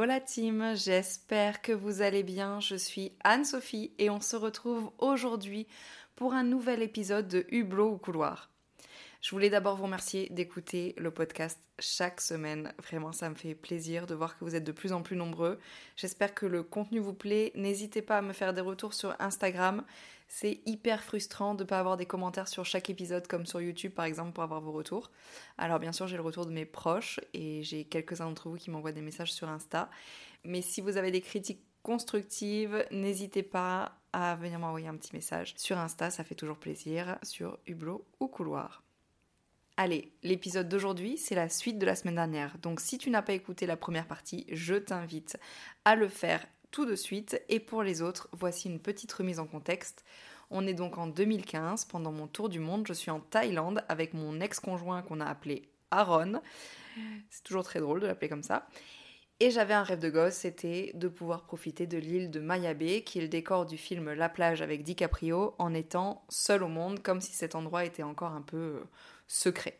Hello la team, j'espère que vous allez bien. Je suis Anne-Sophie et on se retrouve aujourd'hui pour un nouvel épisode de Hublot ou couloir. Je voulais d'abord vous remercier d'écouter le podcast chaque semaine. Vraiment, ça me fait plaisir de voir que vous êtes de plus en plus nombreux. J'espère que le contenu vous plaît. N'hésitez pas à me faire des retours sur Instagram. C'est hyper frustrant de ne pas avoir des commentaires sur chaque épisode comme sur YouTube par exemple pour avoir vos retours. Alors bien sûr j'ai le retour de mes proches et j'ai quelques-uns d'entre vous qui m'envoient des messages sur Insta. Mais si vous avez des critiques constructives, n'hésitez pas à venir m'envoyer un petit message sur Insta, ça fait toujours plaisir, sur Hublot ou Couloir. Allez, l'épisode d'aujourd'hui, c'est la suite de la semaine dernière. Donc si tu n'as pas écouté la première partie, je t'invite à le faire tout de suite. Et pour les autres, voici une petite remise en contexte. On est donc en 2015, pendant mon tour du monde, je suis en Thaïlande avec mon ex-conjoint qu'on a appelé Aaron. C'est toujours très drôle de l'appeler comme ça. Et j'avais un rêve de gosse, c'était de pouvoir profiter de l'île de Maya Bay, qui est le décor du film La plage avec DiCaprio, en étant seul au monde, comme si cet endroit était encore un peu euh, secret.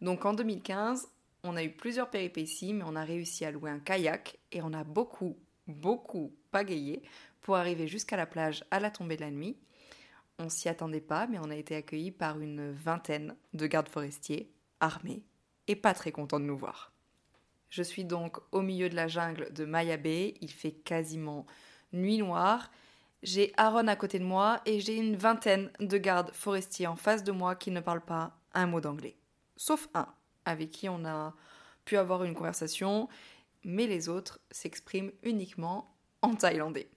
Donc en 2015, on a eu plusieurs péripéties, mais on a réussi à louer un kayak et on a beaucoup, beaucoup pagayé pour arriver jusqu'à la plage à la tombée de la nuit. On s'y attendait pas, mais on a été accueillis par une vingtaine de gardes forestiers armés et pas très contents de nous voir. Je suis donc au milieu de la jungle de Maya il fait quasiment nuit noire. J'ai Aaron à côté de moi et j'ai une vingtaine de gardes forestiers en face de moi qui ne parlent pas un mot d'anglais. Sauf un, avec qui on a pu avoir une conversation mais les autres s'expriment uniquement en thaïlandais.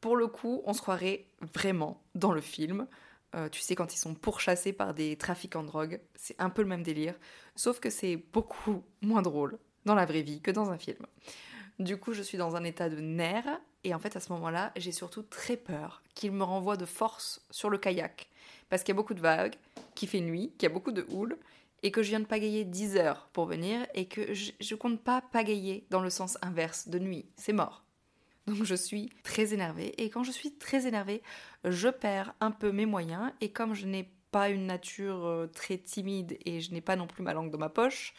Pour le coup, on se croirait vraiment dans le film. Euh, tu sais, quand ils sont pourchassés par des trafiquants de drogue, c'est un peu le même délire, sauf que c'est beaucoup moins drôle dans la vraie vie que dans un film. Du coup, je suis dans un état de nerfs, et en fait, à ce moment-là, j'ai surtout très peur qu'ils me renvoient de force sur le kayak, parce qu'il y a beaucoup de vagues, qu'il fait nuit, qu'il y a beaucoup de houle, et que je viens de pagayer 10 heures pour venir et que je, ne compte pas pagayer dans le sens inverse de nuit. C'est mort. Donc je suis très énervée et quand je suis très énervée, je perds un peu mes moyens et comme je n'ai pas une nature euh, très timide et je n'ai pas non plus ma langue dans ma poche,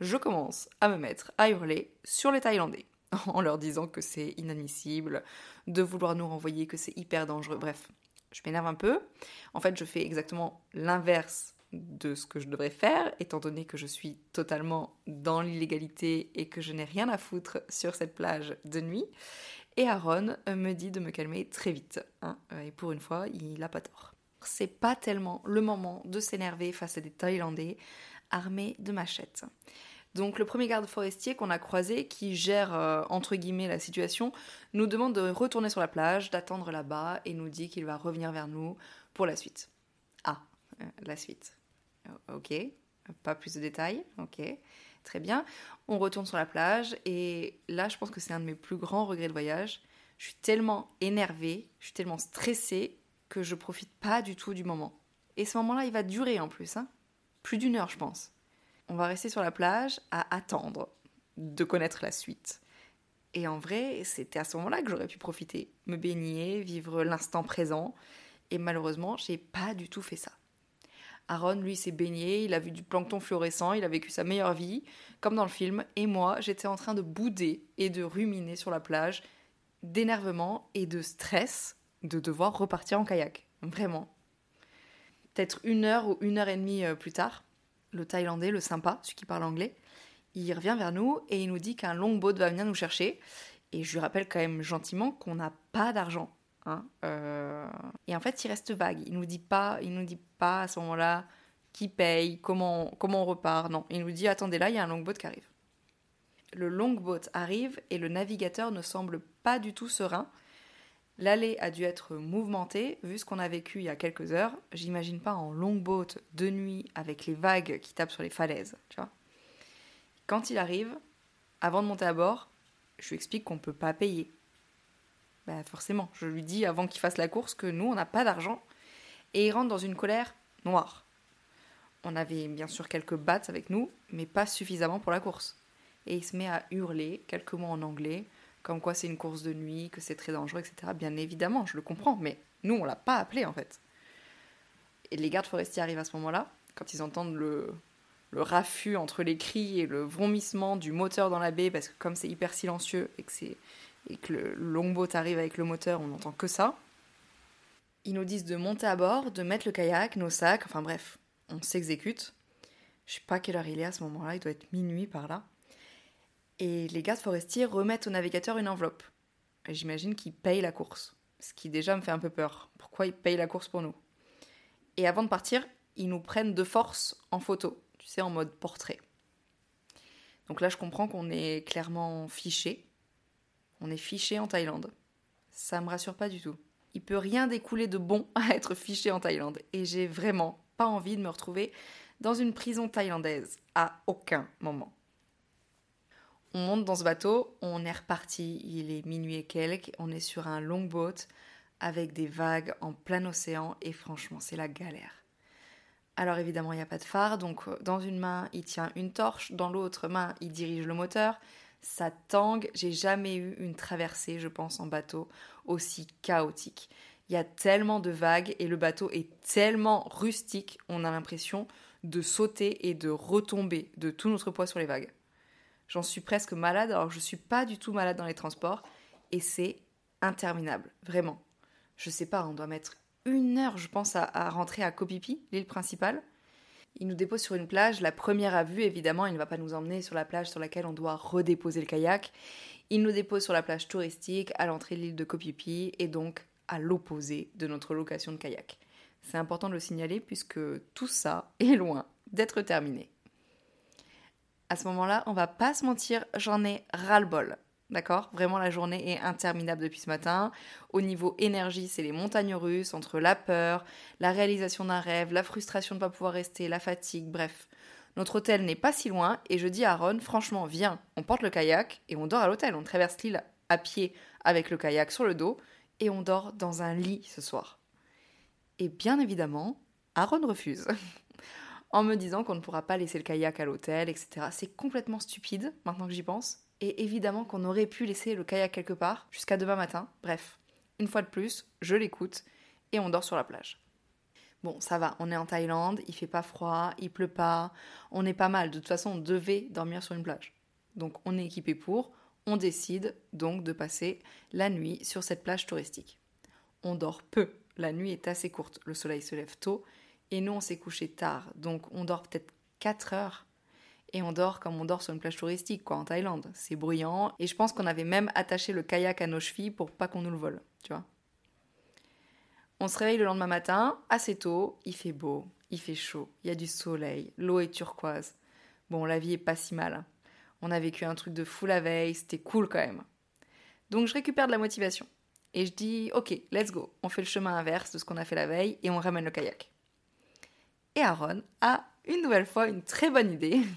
je commence à me mettre à hurler sur les Thaïlandais en leur disant que c'est inadmissible, de vouloir nous renvoyer, que c'est hyper dangereux. Bref, je m'énerve un peu. En fait, je fais exactement l'inverse de ce que je devrais faire, étant donné que je suis totalement dans l'illégalité et que je n'ai rien à foutre sur cette plage de nuit. Et Aaron me dit de me calmer très vite. Hein, et pour une fois, il n'a pas tort. C'est pas tellement le moment de s'énerver face à des Thaïlandais armés de machettes. Donc le premier garde forestier qu'on a croisé, qui gère euh, entre guillemets la situation, nous demande de retourner sur la plage, d'attendre là-bas et nous dit qu'il va revenir vers nous pour la suite. Ah, euh, la suite. Ok, pas plus de détails. Ok, très bien. On retourne sur la plage et là, je pense que c'est un de mes plus grands regrets de voyage. Je suis tellement énervée, je suis tellement stressée que je profite pas du tout du moment. Et ce moment-là, il va durer en plus, hein. plus d'une heure, je pense. On va rester sur la plage à attendre de connaître la suite. Et en vrai, c'était à ce moment-là que j'aurais pu profiter, me baigner, vivre l'instant présent. Et malheureusement, j'ai pas du tout fait ça. Aaron, lui, s'est baigné, il a vu du plancton fluorescent, il a vécu sa meilleure vie, comme dans le film, et moi, j'étais en train de bouder et de ruminer sur la plage, d'énervement et de stress de devoir repartir en kayak. Vraiment. Peut-être une heure ou une heure et demie euh, plus tard, le Thaïlandais, le sympa, celui qui parle anglais, il revient vers nous et il nous dit qu'un longboat va venir nous chercher. Et je lui rappelle quand même gentiment qu'on n'a pas d'argent. Hein, euh, et en fait, il reste vague. Il nous dit pas, il nous dit pas à ce moment-là qui paye, comment, comment on repart. Non, il nous dit attendez là, il y a un longboat qui arrive. Le longboat arrive et le navigateur ne semble pas du tout serein. L'allée a dû être mouvementée vu ce qu'on a vécu il y a quelques heures. J'imagine pas en longboat de nuit avec les vagues qui tapent sur les falaises, tu vois. Quand il arrive, avant de monter à bord, je lui explique qu'on ne peut pas payer. Bah forcément, je lui dis avant qu'il fasse la course que nous, on n'a pas d'argent. Et il rentre dans une colère noire. On avait bien sûr quelques battes avec nous, mais pas suffisamment pour la course. Et il se met à hurler quelques mots en anglais, comme quoi c'est une course de nuit, que c'est très dangereux, etc. Bien évidemment, je le comprends, mais nous, on l'a pas appelé en fait. Et les gardes forestiers arrivent à ce moment-là, quand ils entendent le, le raffut entre les cris et le vomissement du moteur dans la baie, parce que comme c'est hyper silencieux et que, c'est, et que le longboat arrive avec le moteur, on n'entend que ça. Ils nous disent de monter à bord, de mettre le kayak, nos sacs, enfin bref, on s'exécute. Je sais pas quelle heure il est à ce moment-là, il doit être minuit par là. Et les gardes forestiers remettent au navigateur une enveloppe. J'imagine qu'ils payent la course. Ce qui déjà me fait un peu peur. Pourquoi ils payent la course pour nous? Et avant de partir, ils nous prennent de force en photo, tu sais, en mode portrait. Donc là, je comprends qu'on est clairement fiché. On est fiché en Thaïlande. Ça me rassure pas du tout. Il peut rien découler de bon à être fiché en Thaïlande. Et j'ai vraiment pas envie de me retrouver dans une prison thaïlandaise. À aucun moment. On monte dans ce bateau, on est reparti, il est minuit et quelques, on est sur un longboat avec des vagues en plein océan et franchement c'est la galère. Alors évidemment il n'y a pas de phare, donc euh, dans une main il tient une torche, dans l'autre main il dirige le moteur. Ça tangue, j'ai jamais eu une traversée je pense en bateau aussi chaotique. Il y a tellement de vagues et le bateau est tellement rustique, on a l'impression de sauter et de retomber de tout notre poids sur les vagues. J'en suis presque malade, alors je suis pas du tout malade dans les transports. Et c'est interminable, vraiment. Je sais pas, on doit mettre une heure, je pense, à, rentrer à Kopipi, l'île principale. Il nous dépose sur une plage. La première à vue, évidemment, il ne va pas nous emmener sur la plage sur laquelle on doit redéposer le kayak. Il nous dépose sur la plage touristique, à l'entrée de l'île de Kopipi, et donc à l'opposé de notre location de kayak. C'est important de le signaler puisque tout ça est loin d'être terminé à ce moment-là, on va pas se mentir, j'en ai ras-le-bol. D'accord Vraiment, la journée est interminable depuis ce matin. Au niveau énergie, c'est les montagnes russes entre la peur, la réalisation d'un rêve, la frustration de ne pas pouvoir rester, la fatigue, bref. Notre hôtel n'est pas si loin et je dis à Ron, franchement, viens, on porte le kayak et on dort à l'hôtel. On traverse l'île à pied avec le kayak sur le dos et on dort dans un lit ce soir. Et bien évidemment, Aaron refuse. en me disant qu'on ne pourra pas laisser le kayak à l'hôtel, etc. C'est complètement stupide, maintenant que j'y pense. Et évidemment qu'on aurait pu laisser le kayak quelque part jusqu'à demain matin. Bref, une fois de plus, je l'écoute et on dort sur la plage. Bon, ça va, on est en Thaïlande, il fait pas froid, il pleut pas, on est pas mal. De toute façon, on devait dormir sur une plage. Donc on est équipé pour, on décide donc de passer la nuit sur cette plage touristique. On dort peu, la nuit est assez courte, le soleil se lève tôt et nous, on s'est couché tard. Donc, on dort peut-être 4 heures. Et on dort comme on dort sur une plage touristique, quoi, en Thaïlande. C'est bruyant. Et je pense qu'on avait même attaché le kayak à nos chevilles pour pas qu'on nous le vole, tu vois. On se réveille le lendemain matin, assez tôt. Il fait beau, il fait chaud, il y a du soleil, l'eau est turquoise. Bon, la vie est pas si mal. On a vécu un truc de fou la veille, c'était cool quand même. Donc, je récupère de la motivation. Et je dis, ok, let's go. On fait le chemin inverse de ce qu'on a fait la veille et on ramène le kayak. Et Aaron a une nouvelle fois une très bonne idée.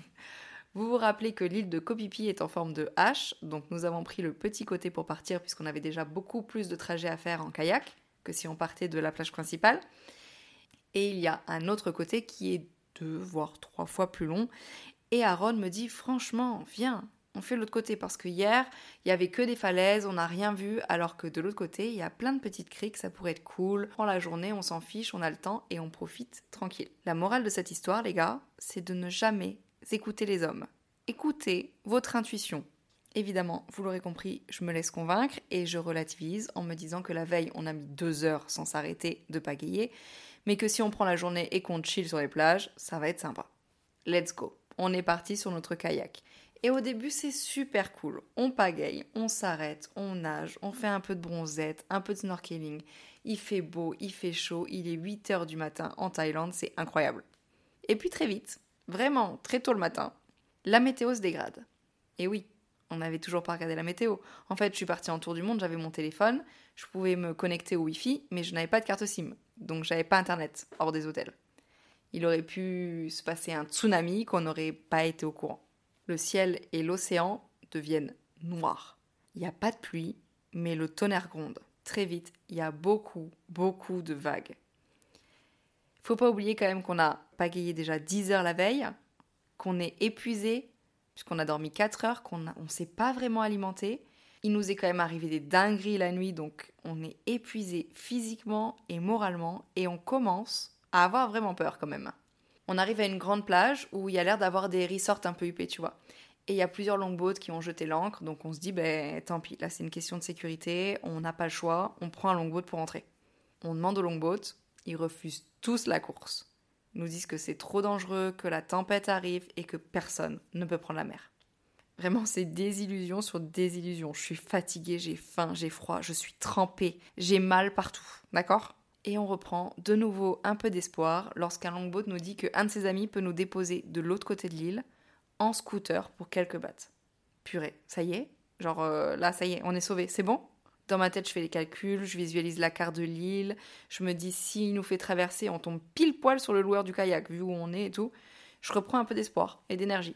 Vous vous rappelez que l'île de Kopipi est en forme de H, donc nous avons pris le petit côté pour partir puisqu'on avait déjà beaucoup plus de trajets à faire en kayak que si on partait de la plage principale. Et il y a un autre côté qui est deux voire trois fois plus long. Et Aaron me dit franchement, viens, on fait l'autre côté parce que hier, il y avait que des falaises, on n'a rien vu, alors que de l'autre côté, il y a plein de petites criques, ça pourrait être cool. Prends la journée, on s'en fiche, on a le temps et on profite tranquille. La morale de cette histoire, les gars, c'est de ne jamais écouter les hommes. Écoutez votre intuition. Évidemment, vous l'aurez compris, je me laisse convaincre et je relativise en me disant que la veille, on a mis deux heures sans s'arrêter de pagayer, mais que si on prend la journée et qu'on chill sur les plages, ça va être sympa. Let's go. On est parti sur notre kayak. Et au début, c'est super cool. On pagaille, on s'arrête, on nage, on fait un peu de bronzette, un peu de snorkeling. Il fait beau, il fait chaud, il est 8 heures du matin en Thaïlande, c'est incroyable. Et puis très vite, vraiment très tôt le matin, la météo se dégrade. Et oui, on n'avait toujours pas regardé la météo. En fait, je suis partie en tour du monde, j'avais mon téléphone, je pouvais me connecter au Wi-Fi, mais je n'avais pas de carte SIM, donc j'avais pas internet hors des hôtels. Il aurait pu se passer un tsunami qu'on n'aurait pas été au courant le ciel et l'océan deviennent noirs. Il n'y a pas de pluie, mais le tonnerre gronde. Très vite, il y a beaucoup, beaucoup de vagues. Faut pas oublier quand même qu'on a pagayé déjà 10 heures la veille, qu'on est épuisé, puisqu'on a dormi 4 heures, qu'on ne s'est pas vraiment alimenté. Il nous est quand même arrivé des dingueries la nuit, donc on est épuisé physiquement et moralement, et on commence à avoir vraiment peur quand même. On arrive à une grande plage où il y a l'air d'avoir des resorts un peu huppés, tu vois. Et il y a plusieurs longboats qui ont jeté l'ancre, donc on se dit, ben tant pis, là c'est une question de sécurité, on n'a pas le choix, on prend un longboat pour entrer. On demande au longboat, ils refusent tous la course. Nous disent que c'est trop dangereux, que la tempête arrive et que personne ne peut prendre la mer. Vraiment, c'est désillusion sur désillusion. Je suis fatiguée, j'ai faim, j'ai froid, je suis trempée, j'ai mal partout. D'accord? Et on reprend de nouveau un peu d'espoir lorsqu'un longboat nous dit qu'un de ses amis peut nous déposer de l'autre côté de l'île en scooter pour quelques bahts. Purée, ça y est? Genre euh, là, ça y est, on est sauvé, c'est bon? Dans ma tête, je fais les calculs, je visualise la carte de l'île, je me dis s'il nous fait traverser, on tombe pile poil sur le loueur du kayak, vu où on est et tout. Je reprends un peu d'espoir et d'énergie.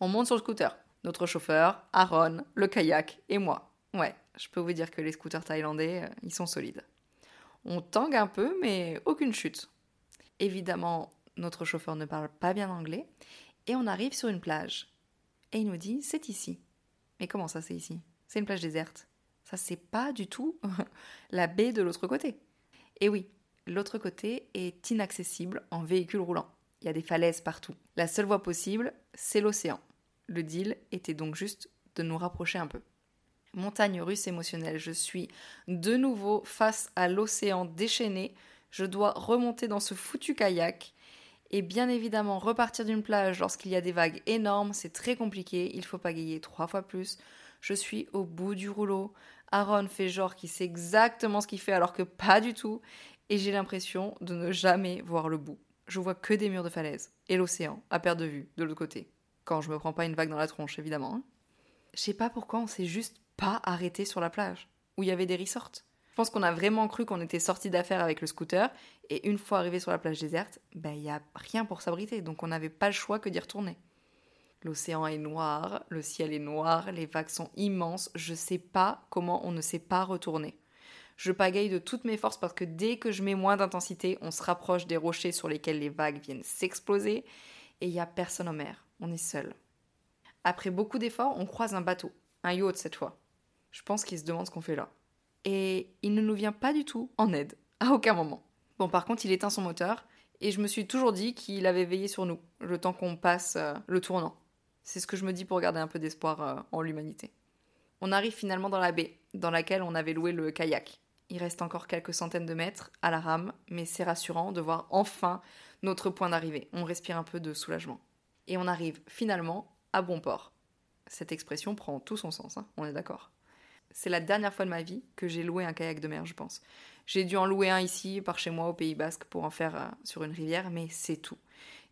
On monte sur le scooter notre chauffeur, Aaron, le kayak et moi. Ouais, je peux vous dire que les scooters thaïlandais, euh, ils sont solides. On tangue un peu, mais aucune chute. Évidemment, notre chauffeur ne parle pas bien anglais, et on arrive sur une plage. Et il nous dit c'est ici. Mais comment ça c'est ici? C'est une plage déserte. Ça c'est pas du tout la baie de l'autre côté. Et oui, l'autre côté est inaccessible en véhicule roulant. Il y a des falaises partout. La seule voie possible, c'est l'océan. Le deal était donc juste de nous rapprocher un peu. Montagne russe émotionnelle, je suis de nouveau face à l'océan déchaîné, je dois remonter dans ce foutu kayak et bien évidemment repartir d'une plage lorsqu'il y a des vagues énormes, c'est très compliqué, il faut pagayer trois fois plus. Je suis au bout du rouleau. Aaron fait genre qu'il sait exactement ce qu'il fait alors que pas du tout et j'ai l'impression de ne jamais voir le bout. Je vois que des murs de falaise et l'océan à perte de vue de l'autre côté. Quand je me prends pas une vague dans la tronche, évidemment. Hein. Je sais pas pourquoi on s'est juste pas arrêté sur la plage, où il y avait des resorts. Je pense qu'on a vraiment cru qu'on était sorti d'affaires avec le scooter, et une fois arrivé sur la plage déserte, ben il y a rien pour s'abriter, donc on n'avait pas le choix que d'y retourner. L'océan est noir, le ciel est noir, les vagues sont immenses, je sais pas comment on ne s'est pas retourné. Je pagaille de toutes mes forces parce que dès que je mets moins d'intensité, on se rapproche des rochers sur lesquels les vagues viennent s'exploser, et il y a personne en mer on est seul. Après beaucoup d'efforts, on croise un bateau, un yacht cette fois. Je pense qu'il se demande ce qu'on fait là. Et il ne nous vient pas du tout en aide, à aucun moment. Bon, par contre, il éteint son moteur, et je me suis toujours dit qu'il avait veillé sur nous, le temps qu'on passe euh, le tournant. C'est ce que je me dis pour garder un peu d'espoir euh, en l'humanité. On arrive finalement dans la baie, dans laquelle on avait loué le kayak. Il reste encore quelques centaines de mètres à la rame, mais c'est rassurant de voir enfin notre point d'arrivée. On respire un peu de soulagement et on arrive finalement à bon port. Cette expression prend tout son sens, hein, on est d'accord. C'est la dernière fois de ma vie que j'ai loué un kayak de mer, je pense. J'ai dû en louer un ici, par chez moi, au Pays Basque, pour en faire euh, sur une rivière, mais c'est tout.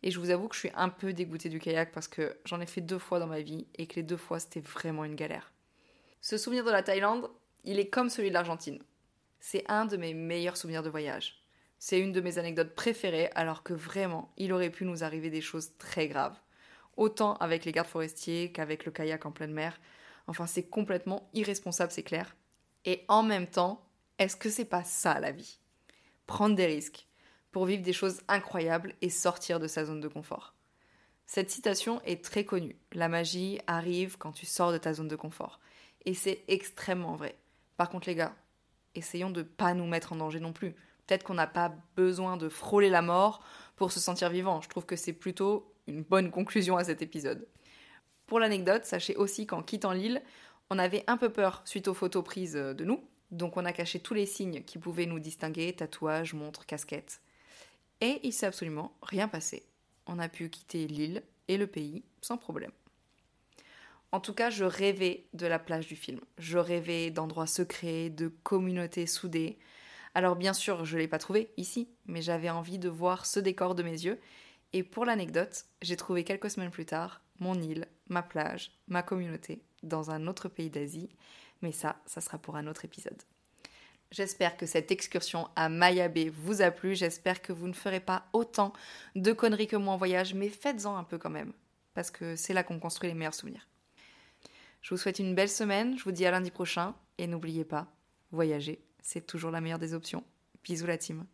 Et je vous avoue que je suis un peu dégoûtée du kayak parce que j'en ai fait deux fois dans ma vie et que les deux fois c'était vraiment une galère. Ce souvenir de la Thaïlande, il est comme celui de l'Argentine. C'est un de mes meilleurs souvenirs de voyage. C'est une de mes anecdotes préférées, alors que vraiment, il aurait pu nous arriver des choses très graves. Autant avec les gardes forestiers qu'avec le kayak en pleine mer. Enfin, c'est complètement irresponsable, c'est clair. Et en même temps, est-ce que c'est pas ça la vie? Prendre des risques pour vivre des choses incroyables et sortir de sa zone de confort. Cette citation est très connue. La magie arrive quand tu sors de ta zone de confort. Et c'est extrêmement vrai. Par contre, les gars, essayons de pas nous mettre en danger non plus. Peut-être qu'on n'a pas besoin de frôler la mort pour se sentir vivant. Je trouve que c'est plutôt une bonne conclusion à cet épisode. Pour l'anecdote, sachez aussi qu'en quittant l'île, on avait un peu peur suite aux photos prises de nous, donc on a caché tous les signes qui pouvaient nous distinguer, tatouages, montres, casquettes. Et il s'est absolument rien passé. On a pu quitter l'île et le pays sans problème. En tout cas, je rêvais de la plage du film. Je rêvais d'endroits secrets, de communautés soudées, alors bien sûr, je ne l'ai pas trouvé ici, mais j'avais envie de voir ce décor de mes yeux. Et pour l'anecdote, j'ai trouvé quelques semaines plus tard mon île, ma plage, ma communauté dans un autre pays d'Asie. Mais ça, ça sera pour un autre épisode. J'espère que cette excursion à Mayabé vous a plu. J'espère que vous ne ferez pas autant de conneries que moi en voyage, mais faites-en un peu quand même. Parce que c'est là qu'on construit les meilleurs souvenirs. Je vous souhaite une belle semaine. Je vous dis à lundi prochain. Et n'oubliez pas, voyagez c'est toujours la meilleure des options. Bisous la team.